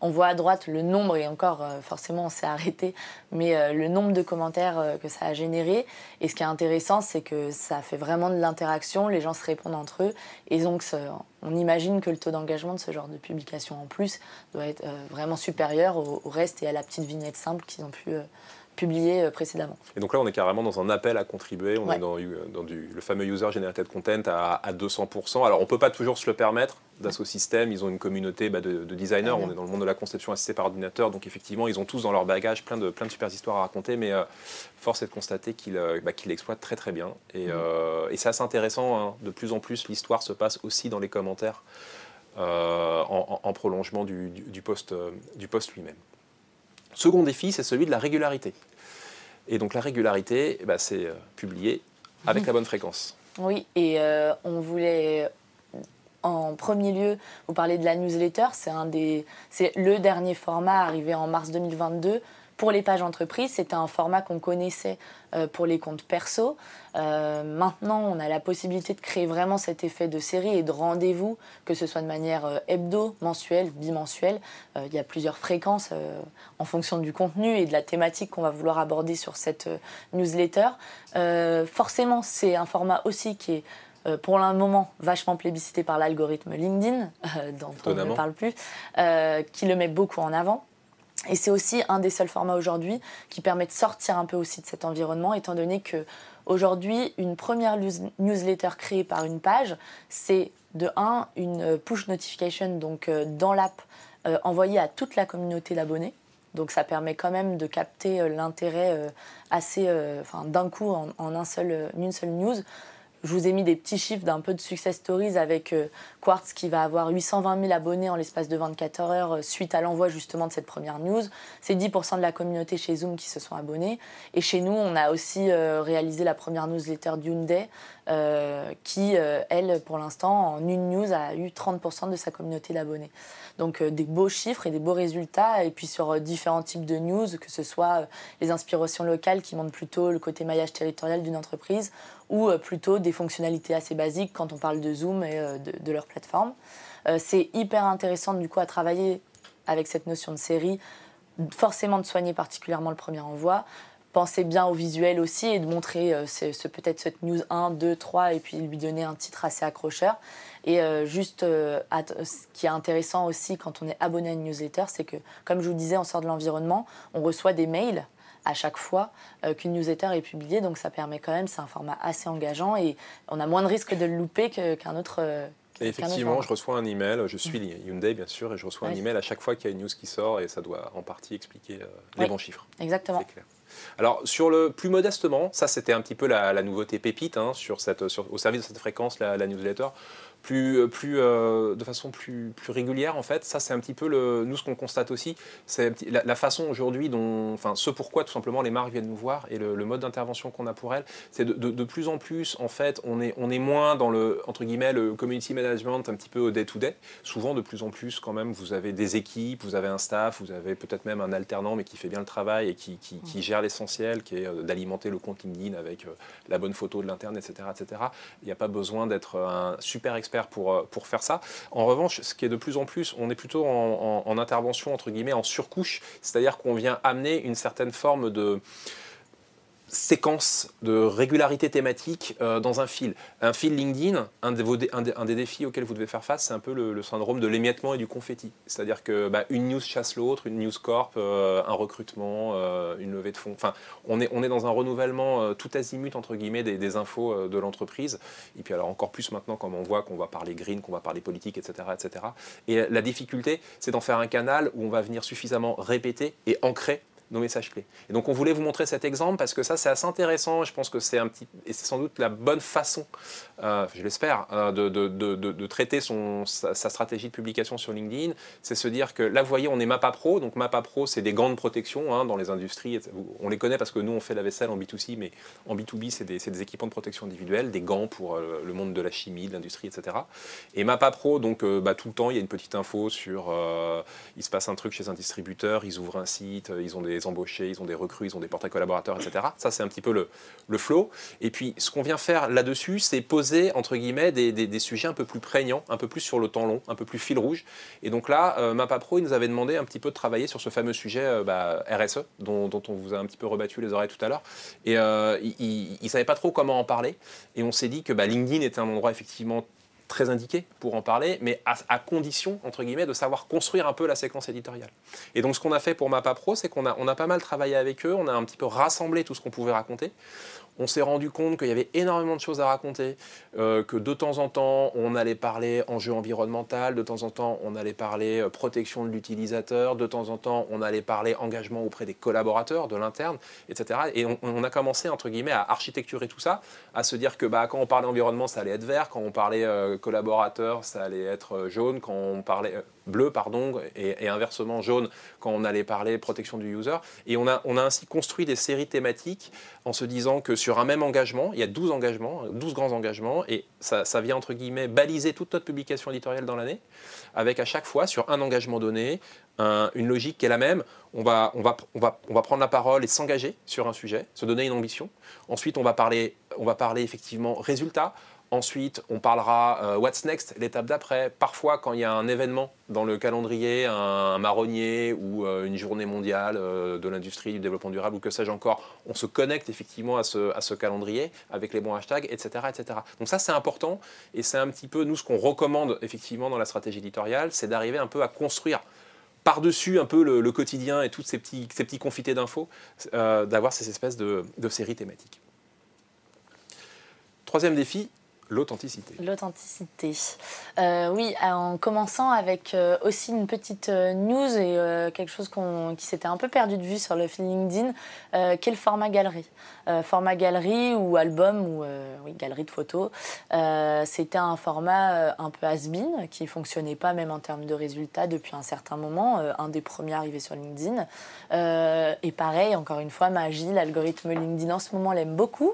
On voit à droite le nombre, et encore euh, forcément on s'est arrêté, mais euh, le nombre de commentaires euh, que ça a généré. Et ce qui est intéressant, c'est que ça fait vraiment de l'interaction, les gens se répondent entre eux. Et donc on imagine que le taux d'engagement de ce genre de publication en plus doit être vraiment supérieur au, reste et à la petite vignette simple qu'ils ont pu publié euh, précédemment. Et donc là, on est carrément dans un appel à contribuer. On est dans, dans du, le fameux user generated content à, à 200%. Alors, on ne peut pas toujours se le permettre. Dassault Systèmes, ils ont une communauté bah, de, designers. On est dans le monde de la conception assistée par ordinateur. Donc, effectivement, ils ont tous dans leur bagage plein de, plein de super histoires à raconter. Mais euh, force est de constater qu'ils euh, bah, l'exploitent très, très bien. Et, et c'est assez intéressant. Hein. De plus en plus, l'histoire se passe aussi dans les commentaires en, en, prolongement du, du, du post, du post lui-même. Second défi, c'est celui de la régularité. Et donc la régularité, bah, c'est euh, publier avec mhm. la bonne fréquence. Oui, et euh, on voulait en premier lieu vous parler de la newsletter. C'est un des, c'est le dernier format arrivé en mars 2022 pour les pages entreprises, c'était un format qu'on connaissait euh, pour les comptes perso. Euh, maintenant, on a la possibilité de créer vraiment cet effet de série et de rendez-vous, que ce soit de manière euh, hebdo, mensuelle, bimensuelle. il y a plusieurs fréquences en fonction du contenu et de la thématique qu'on va vouloir aborder sur cette newsletter. forcément, c'est un format aussi qui est pour le moment vachement plébiscité par l'algorithme LinkedIn, dont on ne parle plus, qui le met beaucoup en avant. Et c'est aussi un des seuls formats aujourd'hui qui permet de sortir un peu aussi de cet environnement, étant donné que aujourd'hui, une première newsletter créée par une page, c'est de 1, une push notification, donc euh, dans l'app, euh, envoyée à toute la communauté d'abonnés. Donc ça permet quand même de capter l'intérêt assez, enfin d'un coup en, une seule news. Je vous ai mis des petits chiffres d'un peu de success stories avec euh, Quartz qui va avoir 820 000 abonnés en l'espace de 24 heures euh, suite à l'envoi justement de cette première news. C'est 10% de la communauté chez Zoom qui se sont abonnés. Et chez nous, on a aussi euh, réalisé la première newsletter Hyundai qui, elle, pour l'instant, en une news, a eu 30% de sa communauté d'abonnés. Donc des beaux chiffres et des beaux résultats. Et puis sur différents types de news, que ce soit les inspirations locales qui montrent plutôt le côté maillage territorial d'une entreprise ou euh, plutôt des fonctionnalités assez basiques quand on parle de Zoom et euh, de, leur plateforme. Euh, c'est hyper intéressant du coup à travailler avec cette notion de série, forcément de soigner particulièrement le premier envoi, penser bien au visuel aussi et de montrer ce, peut-être cette news 1, 2, 3 et puis lui donner un titre assez accrocheur. Et juste, ce qui est intéressant aussi quand on est abonné à une newsletter, c'est que, comme je vous disais, on sort de l'environnement, on reçoit des mails à chaque fois euh, qu'une newsletter est publiée. Donc ça permet quand même, c'est un format assez engageant et on a moins de risques de le louper qu'un autre. Et effectivement, je reçois un email, je suis Hyundai bien sûr, et je reçois un email à chaque fois qu'il y a une news qui sort et ça doit en partie expliquer euh, les bons chiffres. Exactement. Clair. Alors, sur le plus modestement, ça c'était un petit peu la, nouveauté pépite hein, sur cette, au service de cette fréquence, la, la newsletter plus, euh, euh, de façon plus, plus régulière en fait. Ça c'est un petit peu le, nous ce qu'on constate aussi, c'est la, façon aujourd'hui dont, enfin ce pourquoi tout simplement les marques viennent nous voir et le, mode d'intervention qu'on a pour elles, c'est de, de, plus en plus en fait on est, on est moins dans le entre guillemets le community management un petit peu au day to day. Souvent de plus en plus quand même vous avez des équipes, vous avez un staff, vous avez peut-être même un alternant mais qui fait bien le travail et qui, qui, qui gère l'essentiel, qui est euh, d'alimenter le compte LinkedIn avec la bonne photo de l'interne, etc., etc. Il n'y a pas besoin d'être un super expert pour, euh, pour faire ça. En revanche, ce qui est de plus en plus, on est plutôt en intervention, entre guillemets, en surcouche, c'est-à-dire qu'on vient amener une certaine forme de séquence de régularité thématique euh, dans un fil. Un fil LinkedIn, un, des, défis auxquels vous devez faire face, c'est un peu le, syndrome de l'émiettement et du confetti. C'est-à-dire que bah, une news chasse l'autre, une news corp, euh, un recrutement, euh, une levée de fonds. Enfin, on est, dans un renouvellement tout azimut entre guillemets des, des infos de l'entreprise. Et puis alors encore plus maintenant, comme on voit qu'on va parler green, qu'on va parler politique, etc., etc. Et la difficulté, c'est d'en faire un canal où on va venir suffisamment répéter et ancrer nos messages clés. Et donc on voulait vous montrer cet exemple parce que ça c'est assez intéressant. Je pense que c'est un petit et c'est sans doute la bonne façon, euh, je l'espère, euh, de, de, de, traiter son, sa, stratégie de publication sur LinkedIn. C'est se dire que là vous voyez on est Mapa Pro, donc Mapa Pro c'est des gants de protection hein, dans les industries. On les connaît parce que nous on fait la vaisselle en B2C, mais en B2B c'est des, des, équipements de protection individuelle, des gants pour euh, le monde de la chimie, de l'industrie, etc. Et Mapa Pro donc bah, tout le temps il y a une petite info sur il se passe un truc chez un distributeur, ils ouvrent un site, ils ont des embauchés, ils ont des recrues, ils ont des portails collaborateurs, etc. Ça, c'est un petit peu le, le flow. Et puis, ce qu'on vient faire là-dessus, c'est poser, entre guillemets, des, des, sujets un peu plus prégnants, un peu plus sur le temps long, un peu plus fil rouge. Et donc là, euh, MapaPro, il nous avait demandé un petit peu de travailler sur ce fameux sujet euh, bah, RSE, dont, dont, on vous a un petit peu rebattu les oreilles tout à l'heure. Et euh, il ne savait pas trop comment en parler. Et on s'est dit que bah, LinkedIn était un endroit effectivement très indiqué pour en parler, mais à, condition, entre guillemets, de savoir construire un peu la séquence éditoriale. Et donc ce qu'on a fait pour Mapa Pro, c'est qu'on a, on a pas mal travaillé avec eux, on a un petit peu rassemblé tout ce qu'on pouvait raconter on s'est rendu compte qu'il y avait énormément de choses à raconter, euh, que de temps en temps, on allait parler enjeu environnemental, de temps en temps, on allait parler euh, protection de l'utilisateur, de temps en temps, on allait parler engagement auprès des collaborateurs, de l'interne, etc. Et on, a commencé, entre guillemets, à architecturer tout ça, à se dire que bah, quand on parlait environnement, ça allait être vert, quand on parlait euh, collaborateur, ça allait être jaune, quand on parlait bleu, pardon, et, inversement jaune quand on allait parler protection du user. Et on a, on a ainsi construit des séries thématiques en se disant que sur un même engagement, il y a 12 engagements, 12 grands engagements, et ça, ça vient entre guillemets baliser toute notre publication éditoriale dans l'année, avec à chaque fois sur un engagement donné, une logique qui est la même. On va, on, va, on, va, on va prendre la parole et s'engager sur un sujet, se donner une ambition. Ensuite, on va parler, on va parler effectivement résultats. Ensuite, on parlera euh, what's next, l'étape d'après. Parfois, quand il y a un événement dans le calendrier, un, marronnier ou euh, une journée mondiale euh, de l'industrie du développement durable ou que sais-je encore, on se connecte effectivement à ce, calendrier avec les bons hashtags, etc. etc. Donc ça, c'est important et c'est un petit peu, nous, ce qu'on recommande effectivement dans la stratégie éditoriale, c'est d'arriver un peu à construire par-dessus un peu le, quotidien et tous ces petits, confités d'infos, d'avoir ces espèces de séries thématiques. Troisième défi, L'authenticité. L'authenticité. Euh, oui, en commençant avec euh, aussi une petite euh, news et quelque chose qui s'était un peu perdu de vue sur le LinkedIn, le format galerie? Format galerie ou album ou oui, galerie de photos. C'était un format un peu has-been qui fonctionnait pas même en termes de résultats depuis un certain moment, un des premiers arrivés sur LinkedIn. et pareil, encore une fois, magie, l'algorithme LinkedIn en ce moment l'aime beaucoup.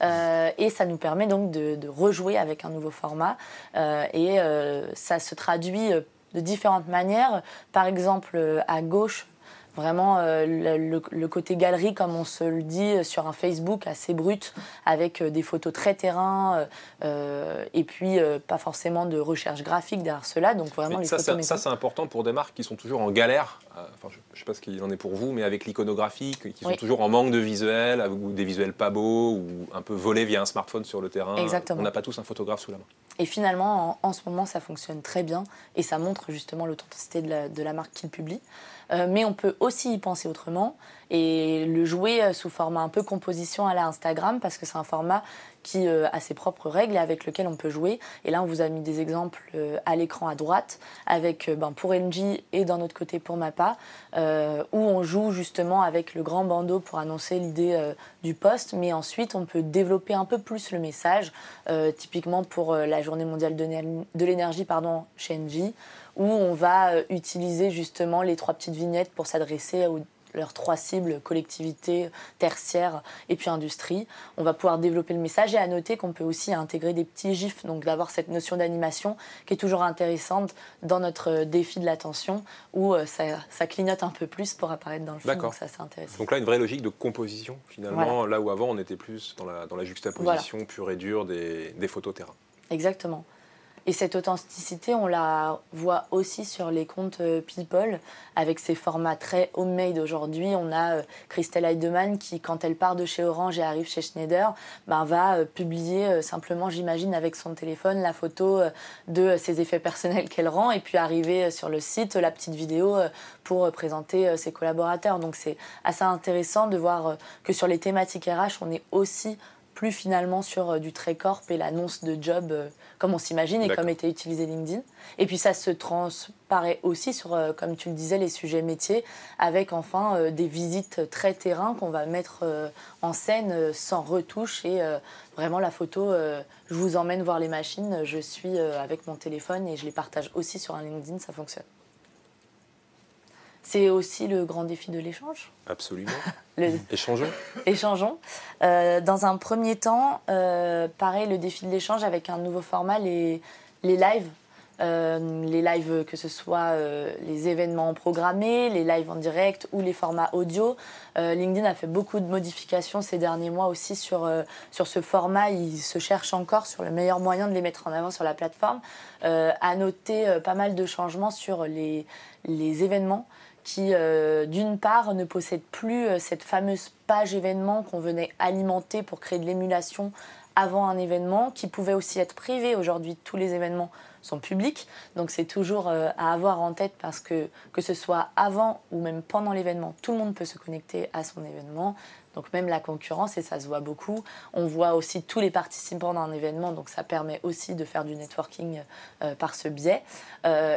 et ça nous permet donc de, de jouer avec un nouveau format. Euh, et euh, ça se traduit euh, de différentes manières. Par exemple, à gauche, vraiment le, côté galerie, comme on se le dit sur un Facebook assez brut, avec des photos très terrain, et puis pas forcément de recherche graphique derrière cela. Donc vraiment les ça, photos ça, c'est important pour des marques qui sont toujours en galère. Enfin, je ne sais pas ce qu'il en est pour vous, mais avec l'iconographie, qui sont toujours en manque de visuels, ou des visuels pas beaux, ou un peu volés via un smartphone sur le terrain. Exactement. On n'a pas tous un photographe sous la main. Et finalement, en, ce moment, ça fonctionne très bien et ça montre justement l'authenticité de la, marque qu'il publie. Euh, mais on peut aussi y penser autrement et le jouer euh, sous format un peu composition à la Instagram parce que c'est un format qui euh, a ses propres règles et avec lequel on peut jouer. Et là, on vous a mis des exemples à l'écran à droite avec ben, pour NG et d'un autre côté pour Mappa où on joue justement avec le grand bandeau pour annoncer l'idée du poste, mais ensuite on peut développer un peu plus le message, typiquement pour la journée mondiale de l'énergie pardon, chez NG où on va euh, utiliser justement les trois petites vignettes pour s'adresser à leurs trois cibles, collectivité, tertiaire et puis industrie. On va pouvoir développer le message et à noter qu'on peut aussi intégrer des petits gifs, donc d'avoir cette notion d'animation qui est toujours intéressante dans notre défi de l'attention où euh, ça, clignote un peu plus pour apparaître dans le film. Donc ça c'est intéressant. Donc là une vraie logique de composition finalement, là où avant on était plus dans la, dans la juxtaposition pure et dure des, des photos terrain. Exactement. Et cette authenticité, on la voit aussi sur les comptes euh, People, avec ses formats très homemade aujourd'hui. On a euh, Christelle Heidemann qui, quand elle part de chez Orange et arrive chez Schneider, ben, va euh, publier simplement, j'imagine, avec son téléphone, la photo de ses effets personnels qu'elle rend, et puis arriver sur le site, la petite vidéo pour présenter ses collaborateurs. Donc c'est assez intéressant de voir que sur les thématiques RH, on est aussi plus finalement sur euh, du très corp et l'annonce de job euh, comme on s'imagine et comme était utilisé LinkedIn. Et puis ça se transparaît aussi sur, euh, comme tu le disais, les sujets métiers, avec enfin des visites très terrain qu'on va mettre en scène sans retouche et vraiment la photo, je vous emmène voir les machines, je suis avec mon téléphone et je les partage aussi sur un LinkedIn, ça fonctionne. C'est aussi le grand défi de l'échange. Absolument. [LAUGHS] Échangeons. Échangeons. Euh, dans un premier temps, euh, pareil, le défi de l'échange avec un nouveau format, les, les lives. Euh, les lives, que ce soit les événements programmés, les lives en direct ou les formats audio. LinkedIn a fait beaucoup de modifications ces derniers mois aussi sur, sur ce format. Il se cherche encore sur le meilleur moyen de les mettre en avant sur la plateforme. à noter pas mal de changements sur les, les événements qui, euh, d'une part, ne possède plus euh, cette fameuse page événement qu'on venait alimenter pour créer de l'émulation avant un événement, qui pouvait aussi être privé. Aujourd'hui, tous les événements sont publics, donc c'est toujours euh, à avoir en tête parce que que ce soit avant ou même pendant l'événement, tout le monde peut se connecter à son événement. Donc même la concurrence, et ça se voit beaucoup. On voit aussi tous les participants d'un événement, donc ça permet aussi de faire du networking par ce biais.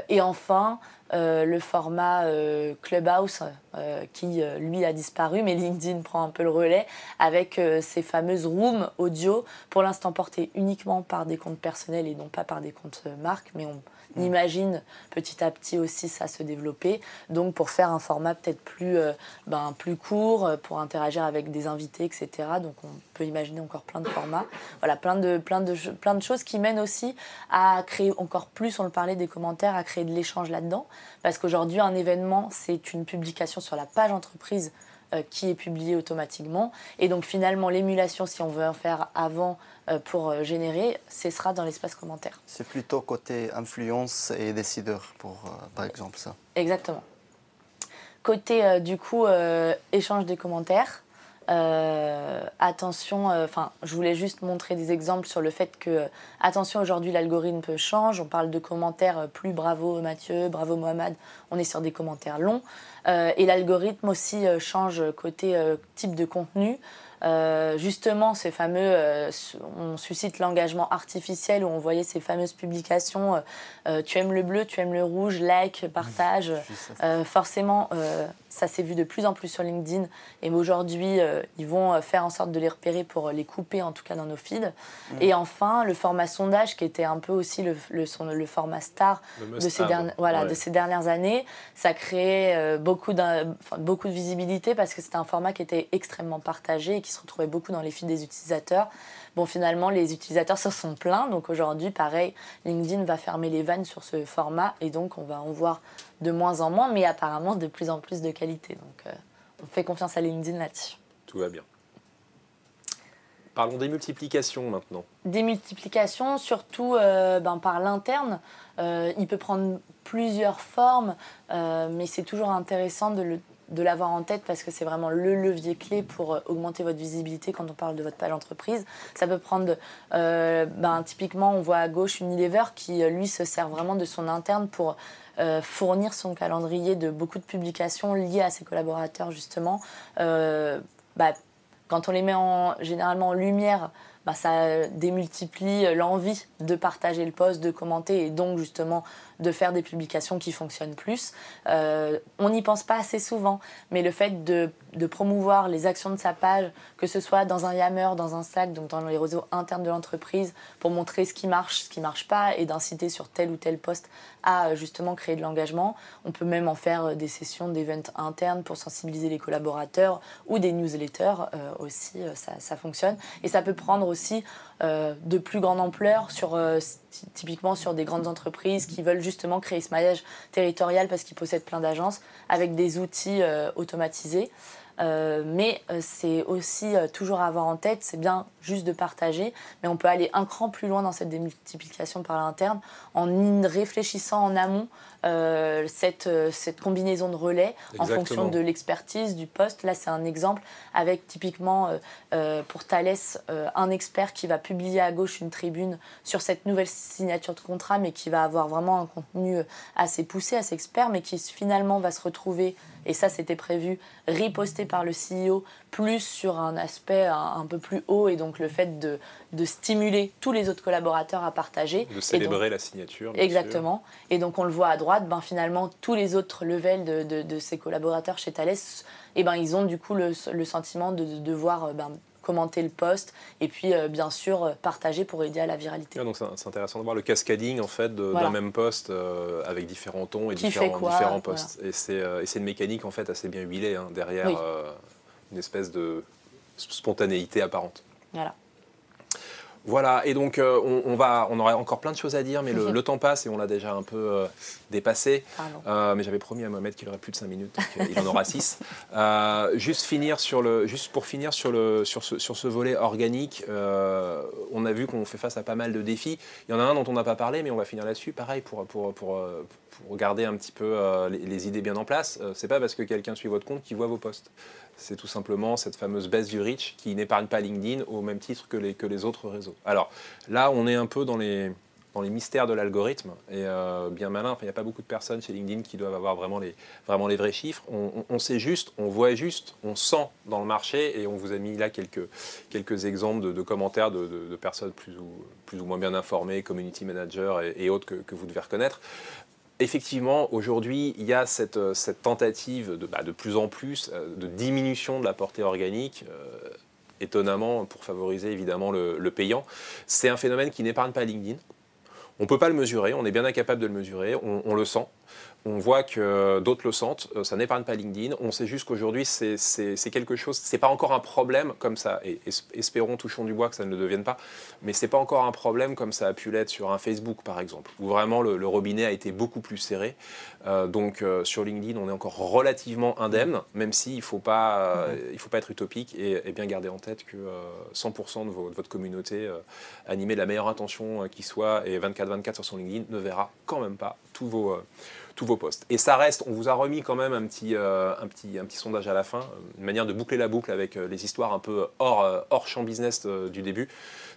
et enfin, euh, le format euh, Clubhouse euh, qui lui a disparu, mais [LAUGHS] LinkedIn prend un peu le relais avec ces fameuses rooms audio, pour l'instant portées uniquement par des comptes personnels et non pas par des comptes marques, mais on Mm. imagine petit à petit aussi ça se développer. Donc pour faire un format peut-être plus, euh, ben, plus court, euh, pour interagir avec des invités, etc. Donc on peut imaginer encore plein de formats. Voilà, plein de, plein de, plein de choses qui mènent aussi à créer encore plus, on le parlait des commentaires, à créer de l'échange là-dedans. Parce qu'aujourd'hui, un événement, c'est une publication sur la page entreprise qui est publié automatiquement. Et donc finalement, l'émulation, si on veut en faire avant euh, pour euh, générer, ce sera dans l'espace commentaire. C'est plutôt côté influence et décideur, pour, par exemple, ça. Exactement. Côté, du coup, échange des commentaires, euh, attention, euh, enfin, je voulais juste montrer des exemples sur le fait que, attention, aujourd'hui l'algorithme change. On parle de commentaires euh, plus bravo Mathieu, bravo Mohamed. On est sur des commentaires longs. et l'algorithme aussi change côté type de contenu. euh, justement, ces fameux, euh, on suscite l'engagement artificiel où on voyait ces fameuses publications euh, tu aimes le bleu, tu aimes le rouge, like, partage. forcément, ça s'est vu de plus en plus sur LinkedIn. Et aujourd'hui, ils vont faire en sorte de les repérer pour les couper, en tout cas dans nos feeds. Mm. Et enfin, le format sondage, qui était un peu aussi le, le, format star de ces, voilà, de ces dernières années, ça créait beaucoup, beaucoup de visibilité parce que c'était un format qui était extrêmement partagé et qui se retrouvait beaucoup dans les feeds des utilisateurs. Bon, finalement, les utilisateurs [LAUGHS] se sont plaints. Donc aujourd'hui, pareil, LinkedIn va fermer les vannes sur ce format et donc on va en voir de moins en moins, mais apparemment de plus en plus de qualité. Donc euh, on fait confiance à LinkedIn là-dessus. Tout va bien. Parlons des multiplications maintenant. Des multiplications, surtout euh, ben, par l'interne. Euh, il peut prendre plusieurs formes, mais c'est toujours intéressant de l'avoir en tête parce que c'est vraiment le levier clé pour augmenter votre visibilité quand on parle de votre page entreprise. Ça peut prendre, ben, typiquement, on voit à gauche Unilever qui, lui, se sert vraiment de son interne pour fournir son calendrier de beaucoup de publications liées à ses collaborateurs, justement. Bah, quand on les met en, généralement en lumière, bah, ça démultiplie l'envie de partager le post, de commenter et donc justement de faire des publications qui fonctionnent plus. Euh, on n'y pense pas assez souvent, mais le fait de, promouvoir les actions de sa page, que ce soit dans un Yammer, dans un Slack, donc dans les réseaux internes de l'entreprise, pour montrer ce qui marche, ce qui marche pas, et d'inciter sur tel ou tel poste à justement créer de l'engagement. On peut même en faire des sessions d'events internes pour sensibiliser les collaborateurs ou des newsletters euh, aussi, euh, ça, fonctionne. Et ça peut prendre aussi de plus grande ampleur sur typiquement sur des grandes entreprises qui veulent justement créer ce maillage territorial parce qu'ils possèdent plein d'agences avec des outils euh, automatisés. Euh, mais euh, c'est aussi toujours à avoir en tête, c'est bien juste de partager, mais on peut aller un cran plus loin dans cette démultiplication par l'interne en réfléchissant en amont euh, cette, euh, cette combinaison de relais en fonction de l'expertise du poste. Là, c'est un exemple avec typiquement euh, pour Thales un expert qui va publier à gauche une tribune sur cette nouvelle signature de contrat, mais qui va avoir vraiment un contenu assez poussé, assez expert, mais qui finalement va se retrouver et ça c'était prévu, riposté par le CEO, plus sur un aspect un, peu plus haut et donc le fait de, de, stimuler tous les autres collaborateurs à partager. De célébrer la signature. Exactement. Et donc on le voit à droite, ben, finalement tous les autres levels de, de, de ces collaborateurs chez Thales, eh ben, ils ont du coup le, le sentiment de devoir ben, commenter le post et puis euh, bien sûr euh, partager pour aider à la viralité. donc c'est intéressant de voir le cascading en fait d'un même post euh, avec différents tons et différents, différents posts. Et c'est une mécanique en fait assez bien huilée hein, derrière une espèce de spontanéité apparente. Voilà. Voilà, et donc euh, on, va, on aurait encore plein de choses à dire, mais le, [LAUGHS] temps passe et on l'a déjà un peu euh, dépassé. Euh, mais j'avais promis à Mohamed qu'il aurait plus de 5 minutes, donc il en aura 6. [LAUGHS] juste, finir sur le, juste pour finir sur, le, sur, ce, sur ce volet organique, on a vu qu'on fait face à pas mal de défis. Il y en a un dont on n'a pas parlé, mais on va finir là-dessus. Pareil, pour, pour, pour, pour, garder un petit peu les, les, idées bien en place, c'est pas parce que quelqu'un suit votre compte qu'il voit vos posts c'est tout simplement cette fameuse baisse du reach qui n'épargne pas LinkedIn au même titre que les, autres réseaux. Alors là, on est un peu dans les, mystères de l'algorithme et euh, bien malin. il n'y a pas beaucoup de personnes chez LinkedIn qui doivent avoir vraiment les, vrais chiffres. On, sait juste, on voit juste, on sent dans le marché et on vous a mis là quelques, exemples de, commentaires de, personnes plus ou, moins bien informées, community managers et, autres que, vous devez reconnaître effectivement, aujourd'hui, il y a cette, euh, tentative de, bah, de, plus en plus euh, de diminution de la portée organique, euh, étonnamment pour favoriser évidemment le, payant. C'est un phénomène qui n'épargne pas LinkedIn. On ne peut pas le mesurer, on est bien incapable de le mesurer, on le sent. On voit que d'autres le sentent, euh, ça n'épargne pas LinkedIn. On sait juste qu'aujourd'hui, c'est quelque chose, c'est pas encore un problème comme ça, et espérons, touchons du bois que ça ne le devienne pas, mais c'est pas encore un problème comme ça a pu l'être sur un Facebook par exemple, où vraiment le, robinet a été beaucoup plus serré. Euh, donc euh, sur LinkedIn, on est encore relativement indemne, même s'il ne faut, pas, faut pas être utopique et, bien garder en tête que 100% de, votre communauté animée de la meilleure intention qui soit et 24-24 sur son LinkedIn ne verra quand même pas tous vos tous vos posts. Et ça reste, on vous a remis quand même un petit, un petit, un petit sondage à la fin, une manière de boucler la boucle avec les histoires un peu hors, hors champ business du début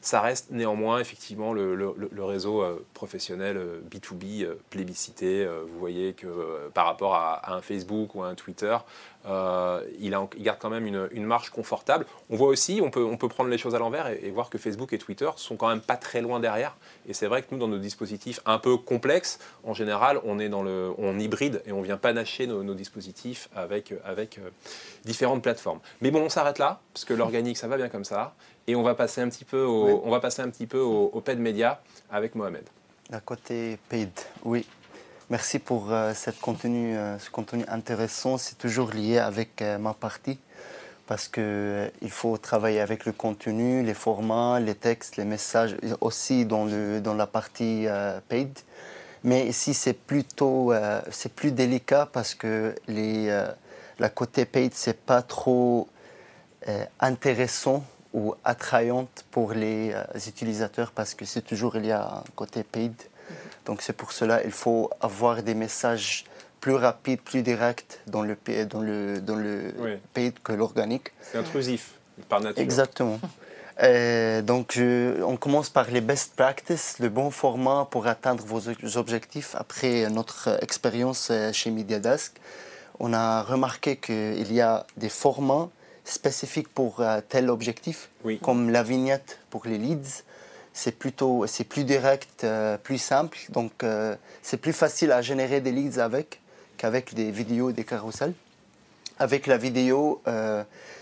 ça reste néanmoins effectivement le, réseau euh, professionnel B2B euh, euh, plébiscité. vous voyez que par rapport à, un Facebook ou à un Twitter, il, garde quand même une, marge confortable. On voit aussi, on peut, on peut prendre les choses à l'envers et, voir que Facebook et Twitter sont quand même pas très loin derrière. Et c'est vrai que nous, dans nos dispositifs un peu complexes, en général, on est dans le, on hybride et on vient panacher nos, nos dispositifs avec, avec différentes plateformes. Mais bon, on s'arrête là parce que l'organique, ça va bien comme ça. Et on va passer un petit peu au, on va passer un petit peu au, paid media avec Mohamed. La côté paid, oui. Merci pour euh, euh, ce contenu intéressant. C'est toujours lié avec euh, ma partie parce qu'il il faut travailler avec le contenu, les formats, les textes, les messages, aussi dans, la partie paid. Mais ici, c'est plutôt c'est plus délicat parce que la côté paid, c'est pas trop intéressant ou attrayante pour les utilisateurs parce que c'est toujours il y a un côté paid. Donc c'est pour cela il faut avoir des messages plus rapides, plus directs dans le, dans le, dans le paid que l'organique. C'est intrusif par nature. Exactement. Donc, on commence par les best practices, le bon format pour atteindre vos objectifs. Après notre expérience euh, chez MediaDesk, on a remarqué qu'il y a des formats spécifique pour euh, tel objectif, comme la vignette pour les leads. C'est plutôt, c'est plus direct, euh, plus simple. Donc, euh, c'est plus facile à générer des leads avec qu'avec des vidéos, des carousels. Avec la vidéo,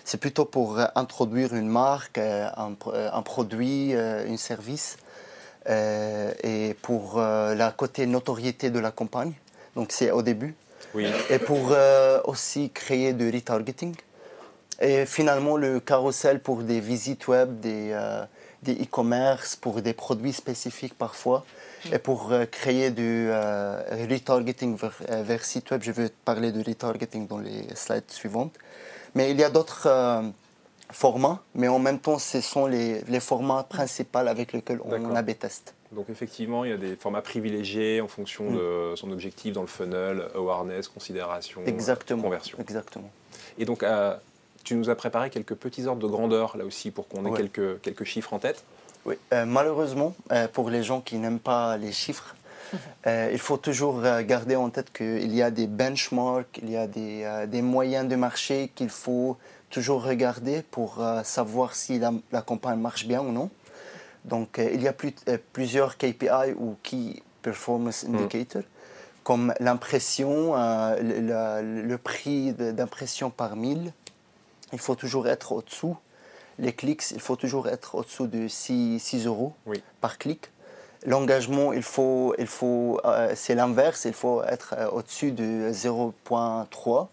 c'est plutôt pour introduire une marque, un, un produit, un service, et pour la côté notoriété de la campagne. Donc, c'est au début. Oui. Et pour aussi créer du retargeting. Et finalement, le carrousel pour des visites web, des euh, e-commerce, pour des produits spécifiques parfois, et pour euh, créer du euh, retargeting vers, vers, site web. Je vais parler de retargeting dans les slides suivantes. Mais il y a d'autres formats, mais en même temps, ce sont les, les formats principaux avec lesquels on a test. Donc effectivement, il y a des formats privilégiés en fonction mm. de son objectif dans le funnel, awareness, considération, Exactement. conversion. Exactement. Et donc, tu nous as préparé quelques petits ordres de grandeur là aussi pour qu'on ait quelques, quelques chiffres en tête. Oui, euh, malheureusement, euh, pour les gens qui n'aiment pas les chiffres, [LAUGHS] euh, il faut toujours garder en tête qu'il y a des benchmarks, il y a des, des moyens de marché qu'il faut toujours regarder pour savoir si la, la, campagne marche bien ou non. Donc, il y a plus, plusieurs KPI ou Key Performance mm. Indicators, comme l'impression, le, le, prix d'impression par mille, il faut toujours être au-dessous. Les clics, il faut toujours être au-dessous de 6, 6 euros par clic. L'engagement, il faut, il faut, euh, c'est l'inverse, il faut être euh, au-dessus de 0.3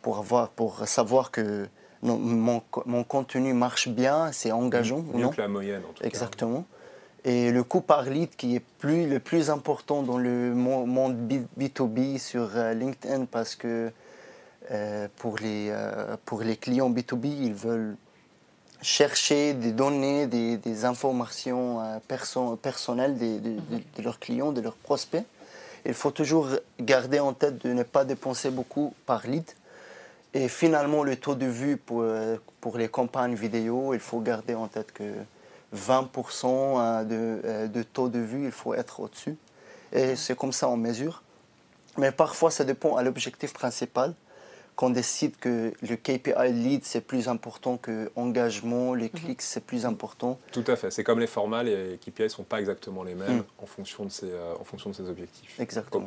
pour, avoir, pour savoir que mon, mon, contenu marche bien, c'est engageant. Mieux non? que la moyenne en tout Exactement. Et le coût par lead qui est plus, le plus important dans le monde B2B sur euh, LinkedIn parce que pour, les, euh, pour les clients B2B, ils veulent chercher des données, des, des informations euh, personnelles de, de, leurs clients, de leurs prospects. Il faut toujours garder en tête de ne pas dépenser beaucoup par lead. Et finalement, le taux de vue pour, pour les campagnes vidéo, il faut garder en tête que 20% de, de, taux de vue, il faut être au-dessus. Et c'est comme ça on mesure. Mais parfois, ça dépend à l'objectif principal qu'on décide que le KPI lead c'est plus important que engagement, les mhm. clics c'est plus important. Tout à fait, c'est comme les formats, les KPI ne sont pas exactement les mêmes mm. en, fonction de ces, euh, en fonction de ces objectifs. Exactement.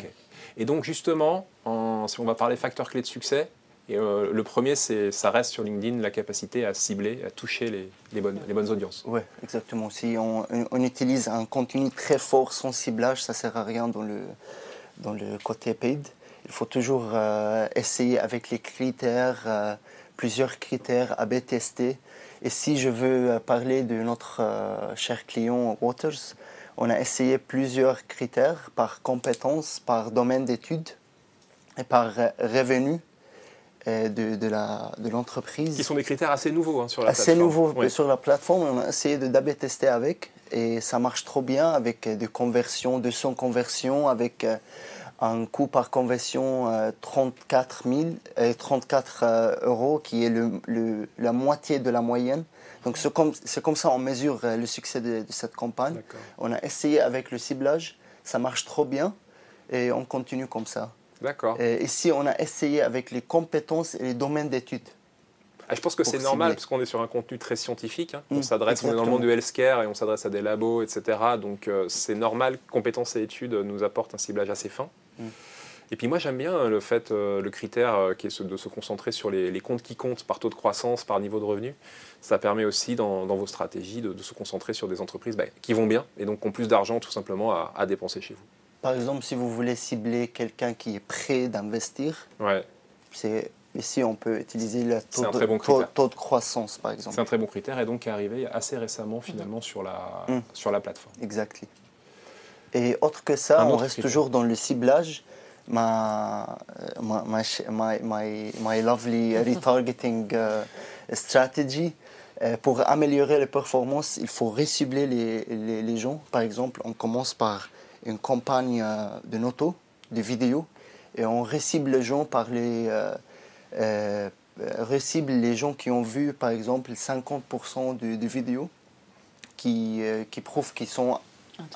Et donc justement, en, si on va parler facteurs clés de succès, et euh, le premier, c'est, ça reste sur LinkedIn la capacité à cibler, à toucher les, les bonnes, les bonnes audiences. Oui, exactement. Si on, on, utilise un contenu très fort sans ciblage, ça ne sert à rien dans le, dans le côté paid. Il faut toujours euh, essayer avec les critères, euh, plusieurs critères à B tester. Et si je veux euh, parler de notre cher client Waters, on a essayé plusieurs critères par compétence, par domaine d'études et par revenu de, de l'entreprise. Qui sont des critères assez nouveaux hein, sur la assez plateforme. Assez nouveaux sur la plateforme. On a essayé de d'AB tester avec et ça marche trop bien avec des conversions, de son conversions, avec un coût par conversion euh, 34 000, euh, 34 euh, euros, qui est le, le- la moitié de la moyenne. Donc c'est comme, ça on mesure euh, le succès de, de cette campagne. On a essayé avec le ciblage, ça marche trop bien et on continue comme ça. D'accord. Et ici, on a essayé avec les compétences et les domaines d'études. Ah, je pense que c'est normal parce qu'on est sur un contenu très scientifique. hein. On Mm, s'adresse, on est dans le monde du healthcare et on s'adresse à des labos, etc. Donc euh, c'est normal que compétences et études nous apportent un ciblage assez fin. Mm. Et puis moi j'aime bien euh, le fait, euh, le critère euh, qui est de se concentrer sur les, les comptes qui comptent par taux de croissance, par niveau de revenu. Ça permet aussi dans, dans vos stratégies de, de se concentrer sur des entreprises bah, qui vont bien et donc qui ont plus d'argent tout simplement à, à dépenser chez vous. Par exemple, si vous voulez cibler quelqu'un qui est prêt d'investir, Ouais, c'est ici on peut utiliser le C'est taux, de, très bon taux- critère. taux de croissance, par c'est exemple. un très bon critère et donc qui est arrivé assez récemment finalement sur, la, Mm. sur la plateforme. Exactly. Et autre que ça, on reste toujours dans le ciblage. Ma, euh, ma, ma, ch- my, my, my lovely [LAUGHS] retargeting euh, strategy. Euh, pour améliorer les performances, il faut recibler les, les, les gens. Par exemple, on commence par une campagne de noto, de vidéos, et on recible les gens par les, recible les gens qui ont vu, par exemple, 50% de, de vidéos qui, euh, qui prouvent qu'ils sont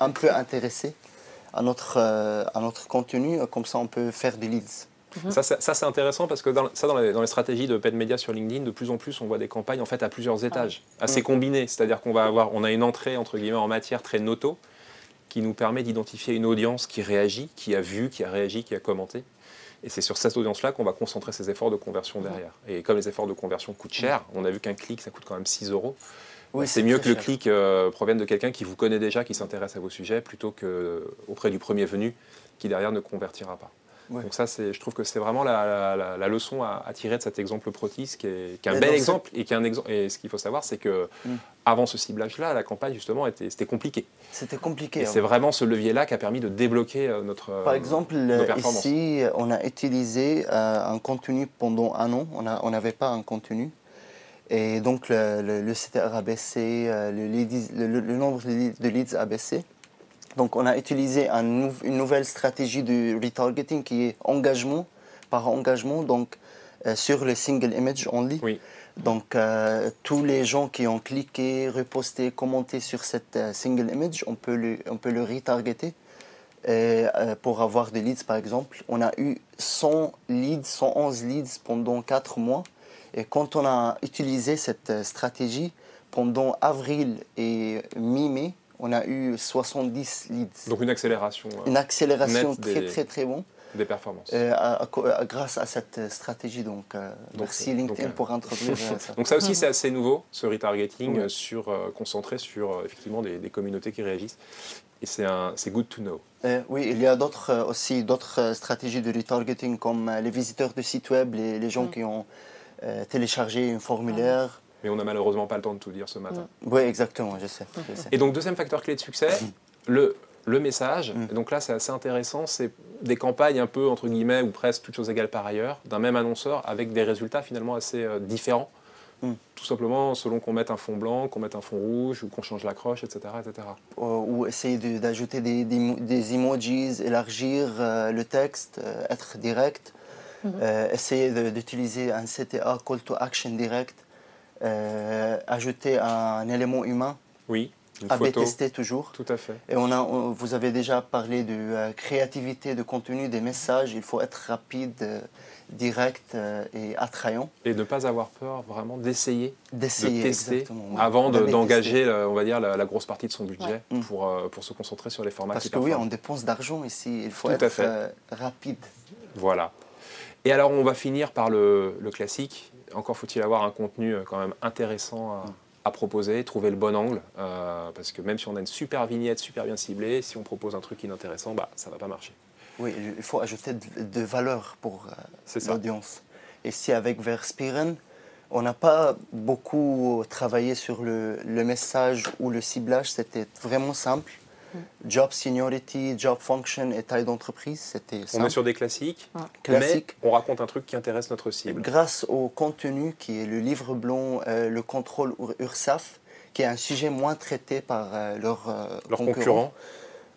un peu intéressés à notre, euh, à notre contenu. Comme ça, on peut faire des leads. Ça, c'est- ça, c'est intéressant parce que dans, ça, dans les, dans les stratégies de paid media sur LinkedIn, de plus en plus, on voit des campagnes en fait à plusieurs étages, assez Mm. combinées. C'est-à-dire qu'on va avoir, on a une entrée entre guillemets en matière très noto qui nous permet d'identifier une audience qui réagit, qui a vu, qui a réagi, qui a commenté. Et c'est sur cette audience-là qu'on va concentrer ses efforts de conversion derrière. Et comme les efforts de conversion coûtent cher, on a vu qu'un clic, ça coûte quand même 6 euros. C'est mieux que le clic euh, provienne de quelqu'un qui vous connaît déjà, qui s'intéresse à vos sujets, plutôt que auprès du premier venu, qui derrière ne convertira pas. Ouais. Donc ça, je trouve que c'est vraiment la, la- la- la leçon à, à tirer de cet exemple Protis, qui est, qui est un Et bel exemple. Et, qui est un exemple et ce qu'il faut savoir, c'est que Mm. avant ce ciblage-là, la campagne, justement, était, c'était compliqué. C'était compliqué. Et hein. c'est vraiment ce levier-là qui a permis de débloquer euh, notre... euh, Par exemple, nos euh, ici, on a utilisé euh, un contenu pendant un an. On n'avait pas un contenu. Et donc, le, le, le CTR a baissé, euh, le, nombre de leads- a baissé. Donc, on a utilisé un nou- une nouvelle stratégie de retargeting qui est engagement par engagement, donc euh, sur le single image only. Oui. Donc, euh, tous les gens qui ont cliqué, reposté, commenté sur cette euh, single image, on peut le, on peut le retargeter. Et, pour avoir des leads, par exemple, on a eu 100 leads, 111 leads pendant 4 mois. Et quand on a utilisé cette euh, stratégie, pendant avril et mi-mai, on a eu 70 leads. Donc une accélération euh, Une accélération nette très, des- très, très bon des performances. euh, à- à grâce à cette stratégie. Donc, euh, Donc, merci LinkedIn donc, pour introduire [LAUGHS] ça. Donc ça aussi, c'est assez nouveau, ce retargeting Oui. sur, euh, concentré sur euh, effectivement des, des communautés qui réagissent. Et c'est un- c'est good to know. Euh, oui, il y a d'autres euh, aussi d'autres stratégies de retargeting comme euh, les visiteurs de sites web, les, les gens Mm. qui ont euh, téléchargé un formulaire. Mais on n'a malheureusement pas le temps de tout dire ce matin. Oui, exactement, je sais. je sais. Et donc, deuxième facteur clé de succès, le, le message. Mm. Et donc là, c'est assez intéressant. C'est des campagnes un peu, entre guillemets, ou presque toutes choses égales par ailleurs, d'un même annonceur avec des résultats finalement assez euh, différents. Mm. Tout simplement selon qu'on mette un fond blanc, qu'on mette un fond rouge ou qu'on change l'accroche, etc. etc. Euh, ou essayer de- d'ajouter des, des, mo- des emojis, élargir euh, le texte, être direct, Euh, essayer de- d'utiliser un CTA, call to action direct, euh, ajouter un élément humain, Oui, une AB photo. tester toujours. Tout à fait. Et on a, on- vous avez déjà parlé de euh, créativité de contenu, des messages. Il faut être rapide, euh, direct euh, et attrayant. Et ne pas avoir peur vraiment d'essayer, de D'essayer tester exactement. ouais. avant de- d'engager, on va dire, la, la grosse partie de son budget pour, pour se concentrer sur les formats Parce qui que oui, on dépense d'argent ici. Il faut Tout être rapide. Voilà. Et alors, on va finir par le, le classique. Encore faut-il avoir un contenu euh, quand même intéressant à, à proposer, trouver le bon angle. euh, parce que même si on a une super vignette, super bien ciblée, si on propose un truc inintéressant, bah, ça va pas marcher. Oui, il faut ajouter de, de valeur pour euh, l'audience. Ici, avec Verspiren, on n'a pas beaucoup travaillé sur le, le message ou le ciblage. C'était vraiment simple. Job seniority, job function et taille d'entreprise, c'était On simple. est sur des classiques, Classique. mais on raconte un truc qui intéresse notre cible. Grâce au contenu qui est le livre blanc, euh, le contrôle Ur- URSAF, qui est un sujet moins traité par euh, leurs euh, Leurs concurrents, concurrents,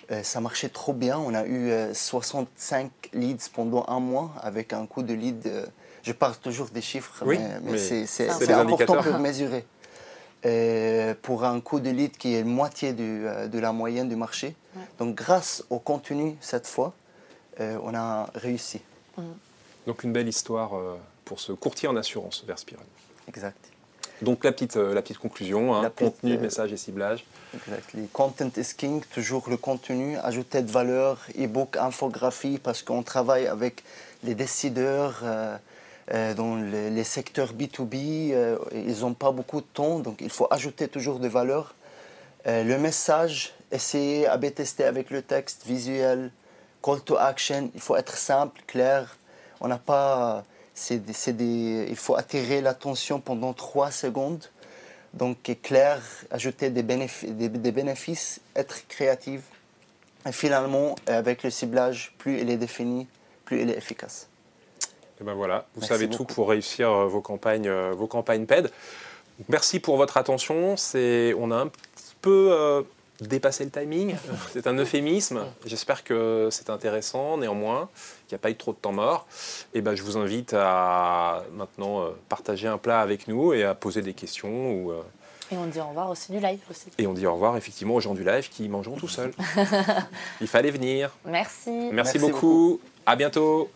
Euh, ça marchait trop bien. On a eu 65 leads pendant un mois avec un coût de lead. je parle toujours des chiffres, mais, c'est important pour mesurer. Pour un coût de lead qui est moitié de la moyenne du marché. Donc grâce au contenu cette fois, on a réussi. Mm. Donc une belle histoire pour ce courtier en assurance vers Spiron. Exact. Donc la petite, euh, la petite conclusion, hein, contenu, euh, message et ciblage. Exactly. Content is king, toujours le contenu, ajouter de valeur, e-book, infographie, parce qu'on travaille avec les décideurs euh, dans les, secteurs B2B, ils n'ont pas beaucoup de temps, donc il faut ajouter toujours de valeur. le message, essayer à tester avec le texte visuel, call to action, il faut être simple, clair. On n'a pas il faut attirer l'attention pendant trois secondes. Donc, clair, ajouter des bénéfices, des, bénéfices, être créatif. Et finalement, avec le ciblage, plus il est défini, plus il est efficace. Et ben voilà, vous savez tout pour réussir euh, vos campagnes, euh, vos campagnes PED. Merci pour votre attention. On a un petit peu euh, dépasser le timing. [LAUGHS] C'est un euphémisme. J'espère que c'est intéressant, néanmoins, qu'il n'y a pas eu trop de temps mort. Et ben, je vous invite à maintenant euh, partager un plat avec nous et à poser des questions. Ou, euh, et on dit au revoir aussi du live aussi. Et on dit au revoir effectivement aux gens du live qui mangeront tout seuls. [LAUGHS] Il fallait venir. Merci. Merci, beaucoup. beaucoup. À bientôt.